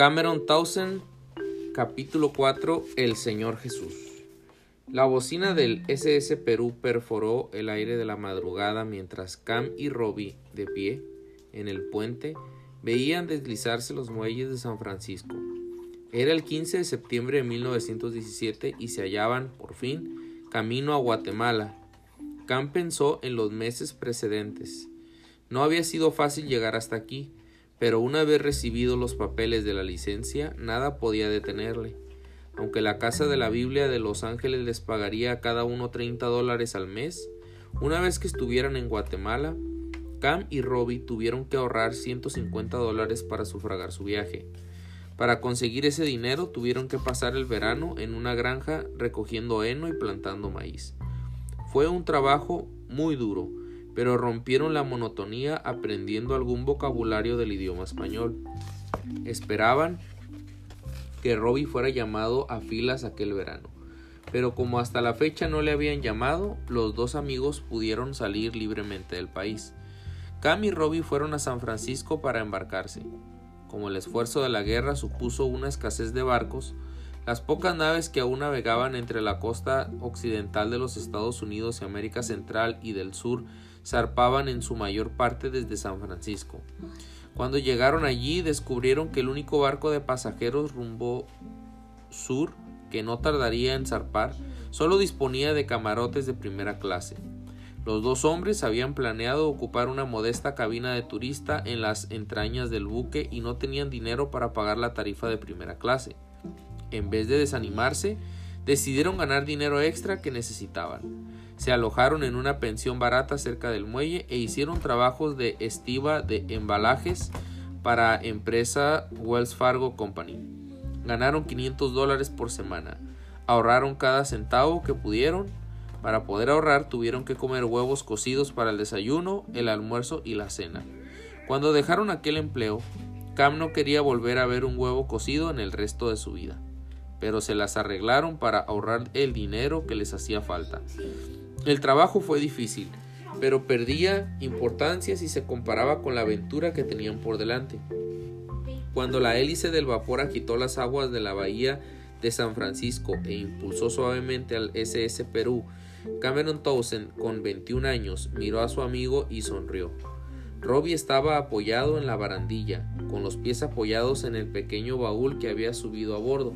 Cameron Townsend, capítulo 4, El Señor Jesús. La bocina del SS Perú perforó el aire de la madrugada mientras Cam y Robbie, de pie, en el puente, veían deslizarse los muelles de San Francisco. Era el 15 de septiembre de 1917 y se hallaban, por fin, camino a Guatemala. Cam pensó en los meses precedentes. No había sido fácil llegar hasta aquí, pero una vez recibido los papeles de la licencia, nada podía detenerle. Aunque la Casa de la Biblia de Los Ángeles les pagaría a cada uno 30 dólares al mes, una vez que estuvieran en Guatemala, Cam y Robbie tuvieron que ahorrar 150 dólares para sufragar su viaje. Para conseguir ese dinero tuvieron que pasar el verano en una granja recogiendo heno y plantando maíz. Fue un trabajo muy duro, pero rompieron la monotonía aprendiendo algún vocabulario del idioma español. Esperaban que Robbie fuera llamado a filas aquel verano, pero como hasta la fecha no le habían llamado, los dos amigos pudieron salir libremente del país. Cam y Robbie fueron a San Francisco para embarcarse. Como el esfuerzo de la guerra supuso una escasez de barcos, las pocas naves que aún navegaban entre la costa occidental de los Estados Unidos y América Central y del Sur zarpaban en su mayor parte desde San Francisco. Cuando llegaron allí descubrieron que el único barco de pasajeros rumbo sur, que no tardaría en zarpar, solo disponía de camarotes de primera clase. Los dos hombres habían planeado ocupar una modesta cabina de turista en las entrañas del buque y no tenían dinero para pagar la tarifa de primera clase. En vez de desanimarse, decidieron ganar dinero extra que necesitaban. Se alojaron en una pensión barata cerca del muelle e hicieron trabajos de estiva de embalajes para empresa Wells Fargo Company. Ganaron 500 dólares por semana. Ahorraron cada centavo que pudieron. Para poder ahorrar tuvieron que comer huevos cocidos para el desayuno, el almuerzo y la cena. Cuando dejaron aquel empleo, Cam no quería volver a ver un huevo cocido en el resto de su vida, pero se las arreglaron para ahorrar el dinero que les hacía falta. El trabajo fue difícil, pero perdía importancia si se comparaba con la aventura que tenían por delante. Cuando la hélice del vapor agitó las aguas de la bahía de San Francisco e impulsó suavemente al SS Perú, Cameron Townsend, con 21 años, miró a su amigo y sonrió. Robbie estaba apoyado en la barandilla, con los pies apoyados en el pequeño baúl que había subido a bordo.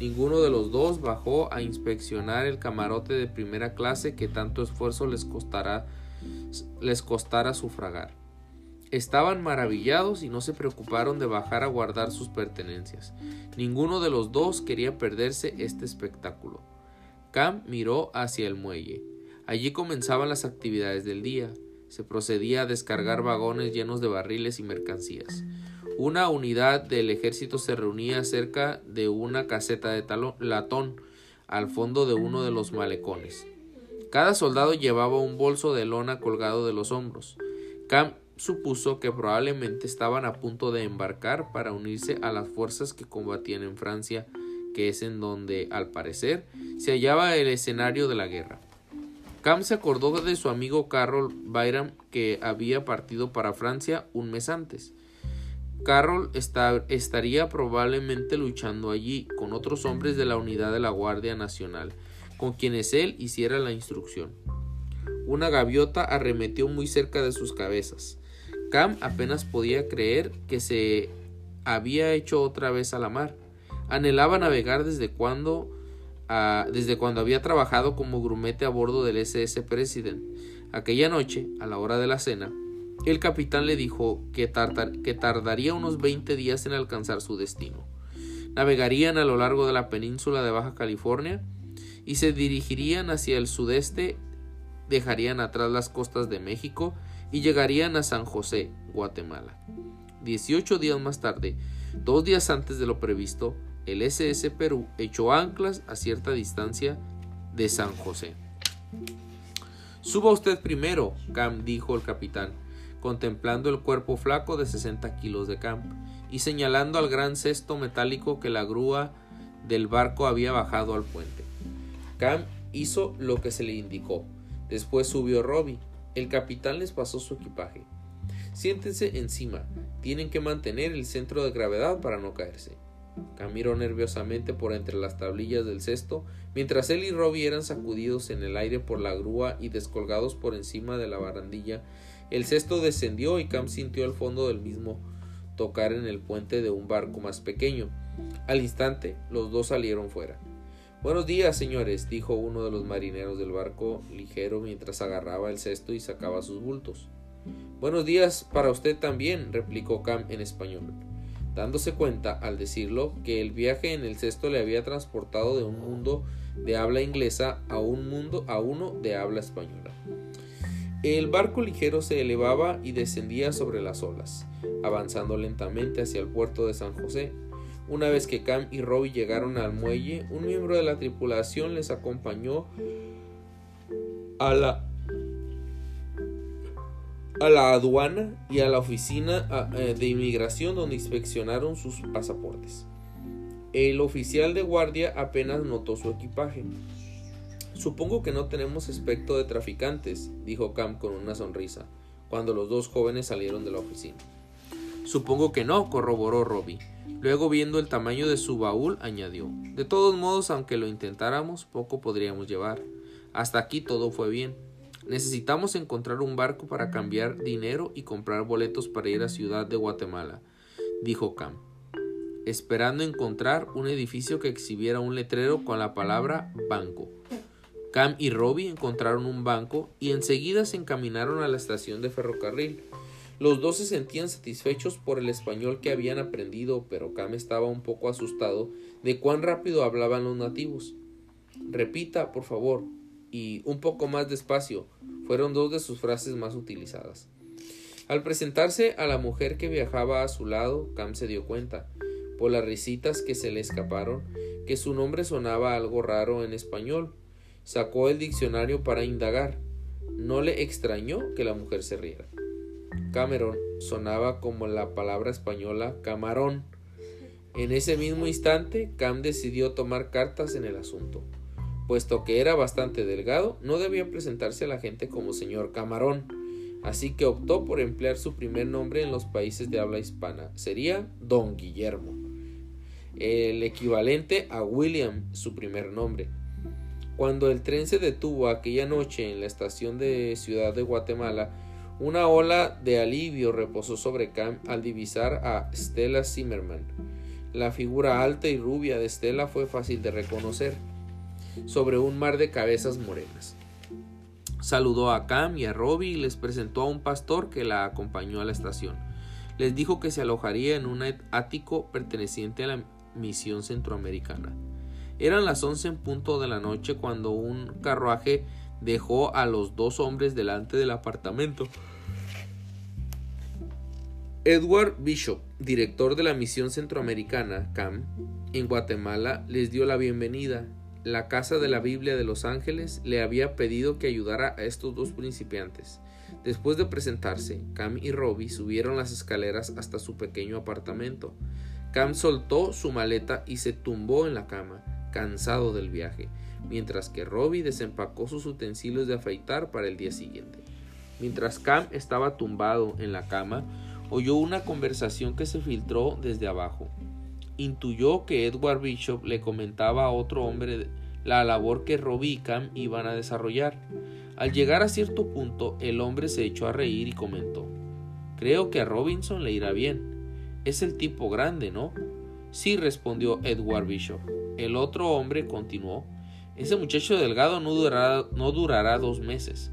Ninguno de los dos bajó a inspeccionar el camarote de primera clase que tanto esfuerzo les, les costara sufragar. Estaban maravillados y no se preocuparon de bajar a guardar sus pertenencias. Ninguno de los dos quería perderse este espectáculo. Cam miró hacia el muelle. Allí comenzaban las actividades del día. Se procedía a descargar vagones llenos de barriles y mercancías. Una unidad del ejército se reunía cerca de una caseta de latón al fondo de uno de los malecones. Cada soldado llevaba un bolso de lona colgado de los hombros. Cam supuso que probablemente estaban a punto de embarcar para unirse a las fuerzas que combatían en Francia, que es en donde, al parecer, se hallaba el escenario de la guerra. Cam se acordó de su amigo Carroll Byram que había partido para Francia un mes antes. Carroll estaría probablemente luchando allí con otros hombres de la unidad de la Guardia Nacional, con quienes él hiciera la instrucción. Una gaviota arremetió muy cerca de sus cabezas. Cam apenas podía creer que se había hecho otra vez a la mar. Anhelaba navegar desde cuando, ah, desde cuando había trabajado como grumete a bordo del SS President. Aquella noche, a la hora de la cena, el capitán le dijo que, tardaría unos 20 días en alcanzar su destino. Navegarían a lo largo de la península de Baja California y se dirigirían hacia el sudeste, dejarían atrás las costas de México y llegarían a San José, Guatemala. 18 días más tarde, dos días antes de lo previsto, el SS Perú echó anclas a cierta distancia de San José. Suba usted primero, Cam dijo el capitán contemplando el cuerpo flaco de 60 kilos de camp y señalando al gran cesto metálico que la grúa del barco había bajado al puente. Cam hizo lo que se le indicó. Después subió Robbie. El capitán les pasó su equipaje. Siéntense encima. Tienen que mantener el centro de gravedad para no caerse. Cam miró nerviosamente por entre las tablillas del cesto, mientras él y Robbie eran sacudidos en el aire por la grúa y descolgados por encima de la barandilla. El cesto descendió y Cam sintió el fondo del mismo tocar en el puente de un barco más pequeño. Al instante, los dos salieron fuera. Buenos días, señores, dijo uno de los marineros del barco ligero mientras agarraba el cesto y sacaba sus bultos. Buenos días para usted también, replicó Cam en español, dándose cuenta, al decirlo, que el viaje en el cesto le había transportado de un mundo de habla inglesa a un mundo a uno de habla española. El barco ligero se elevaba y descendía sobre las olas, avanzando lentamente hacia el puerto de San José. Una vez que Cam y Robbie llegaron al muelle, un miembro de la tripulación les acompañó a la a la aduana y a la oficina eh, de inmigración donde inspeccionaron sus pasaportes. El oficial de guardia apenas notó su equipaje. Supongo que no tenemos aspecto de traficantes, dijo Cam con una sonrisa, cuando los dos jóvenes salieron de la oficina. Supongo que no, corroboró Robbie. Luego, viendo el tamaño de su baúl, añadió De todos modos, aunque lo intentáramos, poco podríamos llevar. Hasta aquí todo fue bien. Necesitamos encontrar un barco para cambiar dinero y comprar boletos para ir a Ciudad de Guatemala, dijo Cam, esperando encontrar un edificio que exhibiera un letrero con la palabra banco. Cam y Robbie encontraron un banco y enseguida se encaminaron a la estación de ferrocarril. Los dos se sentían satisfechos por el español que habían aprendido, pero Cam estaba un poco asustado de cuán rápido hablaban los nativos. Repita, por favor, y un poco más despacio, fueron dos de sus frases más utilizadas. Al presentarse a la mujer que viajaba a su lado, Cam se dio cuenta, por las risitas que se le escaparon, que su nombre sonaba algo raro en español, Sacó el diccionario para indagar. No le extrañó que la mujer se riera. Cameron sonaba como la palabra española camarón. En ese mismo instante, Cam decidió tomar cartas en el asunto. Puesto que era bastante delgado, no debía presentarse a la gente como señor Camarón, así que optó por emplear su primer nombre en los países de habla hispana. Sería Don Guillermo, el equivalente a William, su primer nombre. Cuando el tren se detuvo aquella noche en la estación de Ciudad de Guatemala, una ola de alivio reposó sobre Cam al divisar a Stella Zimmerman. La figura alta y rubia de Stella fue fácil de reconocer, sobre un mar de cabezas morenas. Saludó a Cam y a Robbie y les presentó a un pastor que la acompañó a la estación. Les dijo que se alojaría en un ático perteneciente a la misión centroamericana. Eran las once en punto de la noche cuando un carruaje dejó a los dos hombres delante del apartamento. Edward Bishop, director de la misión centroamericana, CAM, en Guatemala, les dio la bienvenida. La Casa de la Biblia de Los Ángeles le había pedido que ayudara a estos dos principiantes. Después de presentarse, Cam y Robbie subieron las escaleras hasta su pequeño apartamento. Cam soltó su maleta y se tumbó en la cama cansado del viaje, mientras que Robbie desempacó sus utensilios de afeitar para el día siguiente. Mientras Cam estaba tumbado en la cama, oyó una conversación que se filtró desde abajo. Intuyó que Edward Bishop le comentaba a otro hombre la labor que Robbie y Cam iban a desarrollar. Al llegar a cierto punto, el hombre se echó a reír y comentó Creo que a Robinson le irá bien. Es el tipo grande, ¿no? Sí, respondió Edward Bishop. El otro hombre continuó. Ese muchacho delgado no durará, dos meses.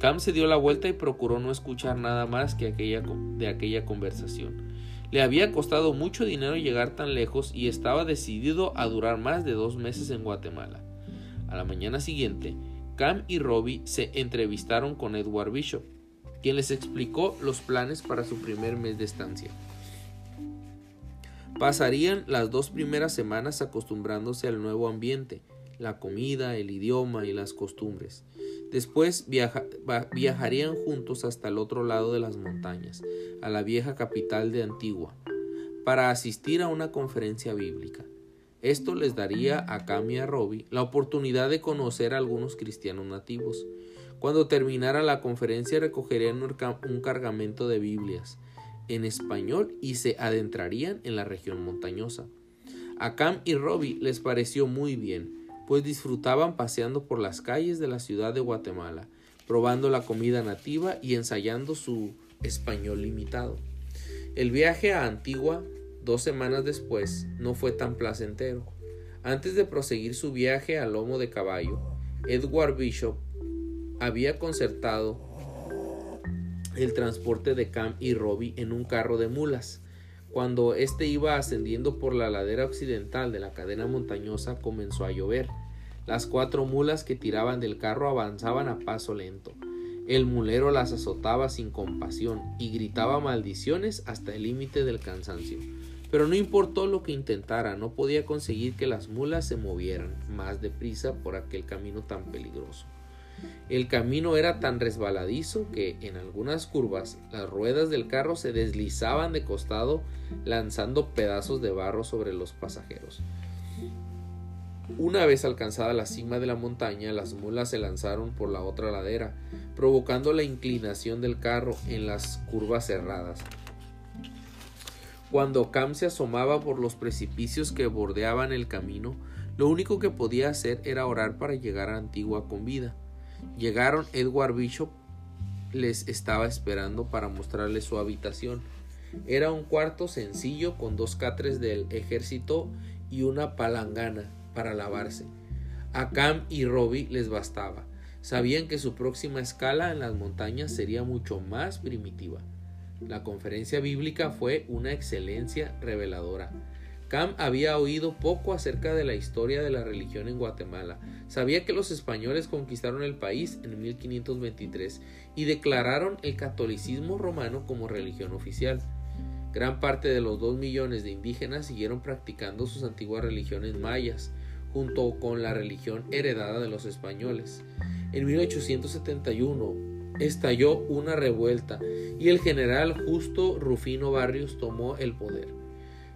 Cam se dio la vuelta y procuró no escuchar nada más que aquella, de aquella conversación. Le había costado mucho dinero llegar tan lejos y estaba decidido a durar más de dos meses en Guatemala. A la mañana siguiente, Cam y Robbie se entrevistaron con Edward Bishop, quien les explicó los planes para su primer mes de estancia. Pasarían las dos primeras semanas acostumbrándose al nuevo ambiente, la comida, el idioma y las costumbres. Después viajarían juntos hasta el otro lado de las montañas, a la vieja capital de Antigua, para asistir a una conferencia bíblica. Esto les daría a Cam y a Robbie la oportunidad de conocer a algunos cristianos nativos. Cuando terminara la conferencia recogerían un cargamento de Biblias en español y se adentrarían en la región montañosa. A Cam y Robbie les pareció muy bien, pues disfrutaban paseando por las calles de la ciudad de Guatemala, probando la comida nativa y ensayando su español limitado. El viaje a Antigua, dos semanas después, no fue tan placentero. Antes de proseguir su viaje a lomo de caballo, Edward Bishop había concertado el transporte de Cam y Robbie en un carro de mulas. Cuando éste iba ascendiendo por la ladera occidental de la cadena montañosa comenzó a llover. Las cuatro mulas que tiraban del carro avanzaban a paso lento. El mulero las azotaba sin compasión y gritaba maldiciones hasta el límite del cansancio. Pero no importó lo que intentara, no podía conseguir que las mulas se movieran más deprisa por aquel camino tan peligroso. El camino era tan resbaladizo que en algunas curvas las ruedas del carro se deslizaban de costado lanzando pedazos de barro sobre los pasajeros. Una vez alcanzada la cima de la montaña, las mulas se lanzaron por la otra ladera, provocando la inclinación del carro en las curvas cerradas. Cuando Cam se asomaba por los precipicios que bordeaban el camino, lo único que podía hacer era orar para llegar a Antigua con vida. Llegaron, Edward Bishop les estaba esperando para mostrarles su habitación. Era un cuarto sencillo con dos catres del ejército y una palangana para lavarse. A Cam y Robbie les bastaba. Sabían que su próxima escala en las montañas sería mucho más primitiva. La conferencia bíblica fue una excelencia reveladora. Cam había oído poco acerca de la historia de la religión en Guatemala. Sabía que los españoles conquistaron el país en 1523 y declararon el catolicismo romano como religión oficial. Gran parte de los dos millones de indígenas siguieron practicando sus antiguas religiones mayas, junto con la religión heredada de los españoles. En 1871 estalló una revuelta y el general Justo Rufino Barrios tomó el poder.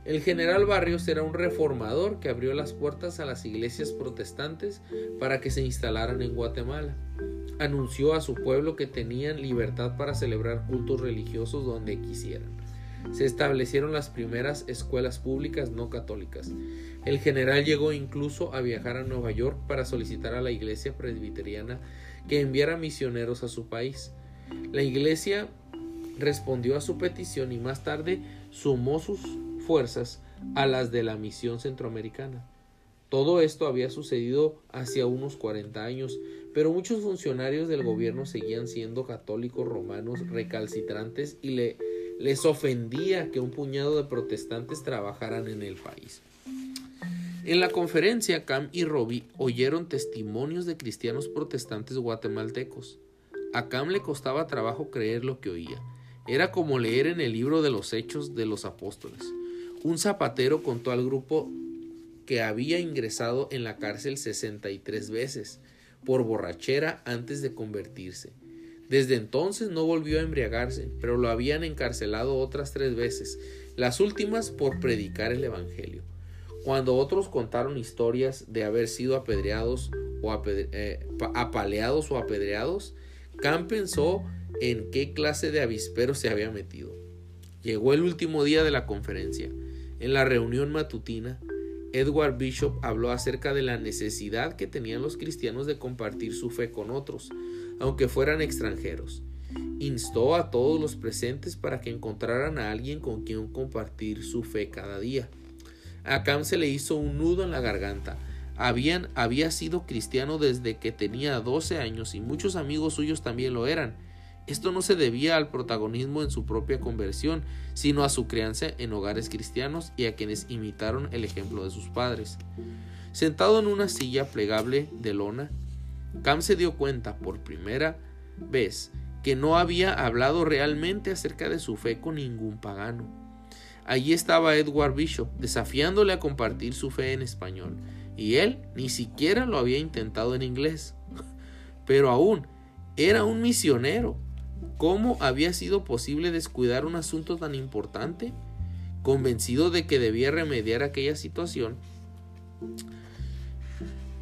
El general Barrios era un reformador que abrió las puertas a las iglesias protestantes para que se instalaran en Guatemala. Anunció a su pueblo que tenían libertad para celebrar cultos religiosos donde quisieran. Se establecieron las primeras escuelas públicas no católicas. El general llegó incluso a viajar a Nueva York para solicitar a la iglesia presbiteriana que enviara misioneros a su país. La iglesia respondió a su petición y más tarde sumó sus fuerzas a las de la misión centroamericana. Todo esto había sucedido hacia unos 40 años, pero muchos funcionarios del gobierno seguían siendo católicos romanos recalcitrantes y le, les ofendía que un puñado de protestantes trabajaran en el país. En la conferencia, Cam y Robbie oyeron testimonios de cristianos protestantes guatemaltecos. A Cam le costaba trabajo creer lo que oía. Era como leer en el libro de los hechos de los apóstoles. Un zapatero contó al grupo que había ingresado en la cárcel 63 veces por borrachera antes de convertirse. Desde entonces no volvió a embriagarse, pero lo habían encarcelado otras tres veces, las últimas por predicar el Evangelio. Cuando otros contaron historias de haber sido apedreados o eh, apaleados o apedreados, Cam pensó en qué clase de avispero se había metido. Llegó el último día de la conferencia. En la reunión matutina, Edward Bishop habló acerca de la necesidad que tenían los cristianos de compartir su fe con otros, aunque fueran extranjeros. Instó a todos los presentes para que encontraran a alguien con quien compartir su fe cada día. A Cam se le hizo un nudo en la garganta. Habían, había sido cristiano desde que tenía 12 años y muchos amigos suyos también lo eran esto no se debía al protagonismo en su propia conversión, sino a su crianza en hogares cristianos y a quienes imitaron el ejemplo de sus padres. Sentado en una silla plegable de lona, Cam se dio cuenta por primera vez que no había hablado realmente acerca de su fe con ningún pagano. Allí estaba Edward Bishop desafiándole a compartir su fe en español, y él ni siquiera lo había intentado en inglés. Pero aún era un misionero ¿Cómo había sido posible descuidar un asunto tan importante? Convencido de que debía remediar aquella situación,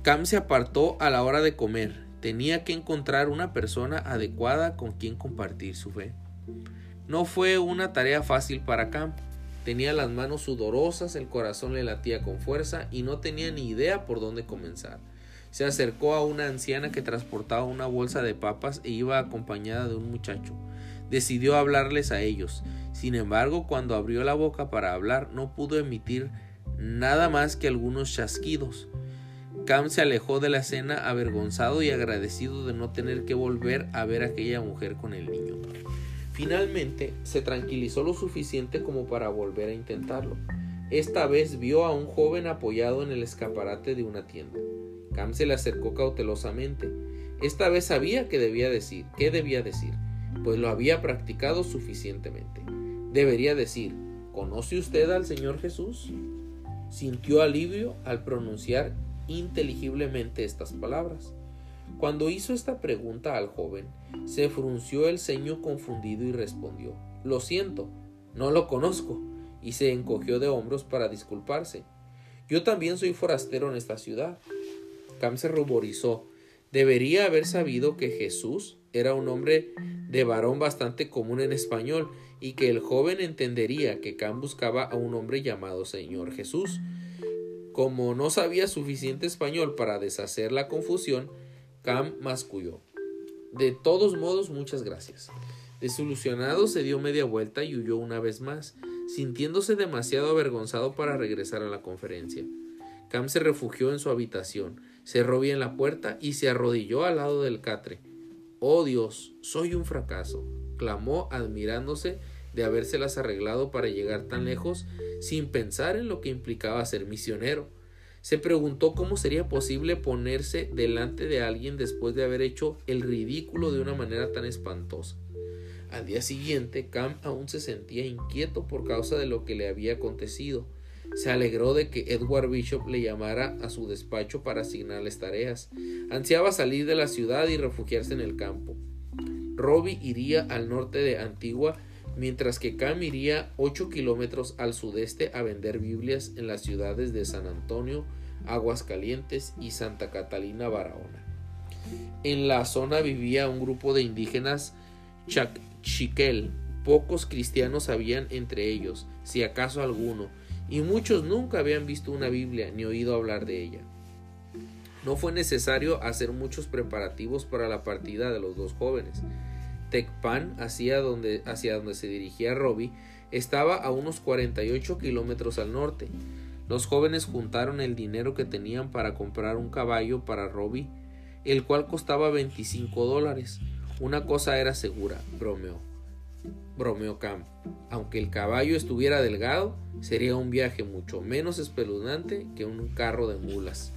Cam se apartó a la hora de comer. Tenía que encontrar una persona adecuada con quien compartir su fe. No fue una tarea fácil para Cam. Tenía las manos sudorosas, el corazón le latía con fuerza y no tenía ni idea por dónde comenzar. Se acercó a una anciana que transportaba una bolsa de papas e iba acompañada de un muchacho. Decidió hablarles a ellos. Sin embargo, cuando abrió la boca para hablar, no pudo emitir nada más que algunos chasquidos. Cam se alejó de la escena avergonzado y agradecido de no tener que volver a ver a aquella mujer con el niño. Finalmente se tranquilizó lo suficiente como para volver a intentarlo. Esta vez vio a un joven apoyado en el escaparate de una tienda. Cam se le acercó cautelosamente. Esta vez sabía qué debía decir, qué debía decir, pues lo había practicado suficientemente. Debería decir, ¿conoce usted al Señor Jesús? Sintió alivio al pronunciar inteligiblemente estas palabras. Cuando hizo esta pregunta al joven, se frunció el ceño confundido y respondió Lo siento, no lo conozco, y se encogió de hombros para disculparse. Yo también soy forastero en esta ciudad. Cam se ruborizó. Debería haber sabido que Jesús era un hombre de varón bastante común en español y que el joven entendería que Cam buscaba a un hombre llamado Señor Jesús. Como no sabía suficiente español para deshacer la confusión, Cam masculló. De todos modos, muchas gracias. Desilusionado, se dio media vuelta y huyó una vez más, sintiéndose demasiado avergonzado para regresar a la conferencia. Cam se refugió en su habitación, cerró bien la puerta y se arrodilló al lado del catre. Oh Dios, soy un fracaso, clamó admirándose de habérselas arreglado para llegar tan lejos sin pensar en lo que implicaba ser misionero. Se preguntó cómo sería posible ponerse delante de alguien después de haber hecho el ridículo de una manera tan espantosa. Al día siguiente, Cam aún se sentía inquieto por causa de lo que le había acontecido. Se alegró de que Edward Bishop le llamara a su despacho para asignarles tareas. Ansiaba salir de la ciudad y refugiarse en el campo. Robbie iría al norte de Antigua mientras que Cam iría 8 kilómetros al sudeste a vender Biblias en las ciudades de San Antonio, Aguascalientes y Santa Catalina Barahona. En la zona vivía un grupo de indígenas Chiquel. Pocos cristianos habían entre ellos, si acaso alguno, y muchos nunca habían visto una Biblia ni oído hablar de ella. No fue necesario hacer muchos preparativos para la partida de los dos jóvenes. Tecpan, hacia donde, donde se dirigía Robbie, estaba a unos 48 kilómetros al norte. Los jóvenes juntaron el dinero que tenían para comprar un caballo para Robbie, el cual costaba 25 dólares. Una cosa era segura, bromeó. Bromeó Cam. Aunque el caballo estuviera delgado, sería un viaje mucho menos espeluznante que un carro de mulas.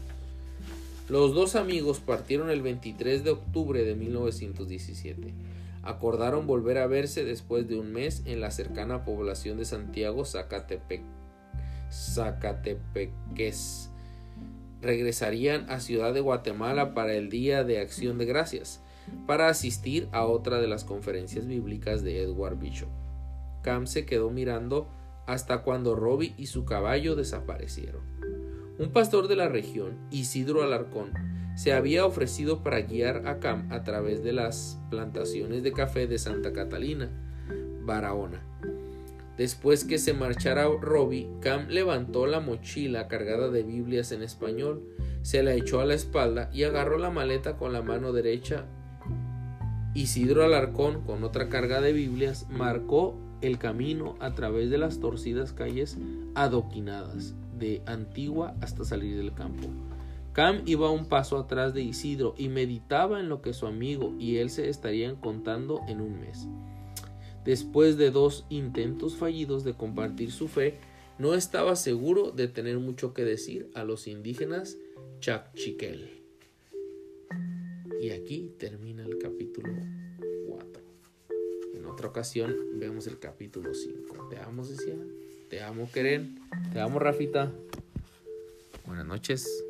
Los dos amigos partieron el 23 de octubre de 1917 acordaron volver a verse después de un mes en la cercana población de Santiago Zacatepec, Zacatepeques. Regresarían a Ciudad de Guatemala para el Día de Acción de Gracias, para asistir a otra de las conferencias bíblicas de Edward Bishop. Cam se quedó mirando hasta cuando Robbie y su caballo desaparecieron. Un pastor de la región, Isidro Alarcón, se había ofrecido para guiar a Cam a través de las plantaciones de café de Santa Catalina, Barahona. Después que se marchara Robbie, Cam levantó la mochila cargada de Biblias en español, se la echó a la espalda y agarró la maleta con la mano derecha. Isidro Alarcón, con otra carga de Biblias, marcó el camino a través de las torcidas calles adoquinadas de Antigua hasta salir del campo. Cam iba un paso atrás de Isidro y meditaba en lo que su amigo y él se estarían contando en un mes. Después de dos intentos fallidos de compartir su fe, no estaba seguro de tener mucho que decir a los indígenas Chacchiquel. Y aquí termina el capítulo 4. En otra ocasión vemos el capítulo 5. Te amo, Cecilia. Te amo, Keren. Te amo, Rafita. Buenas noches.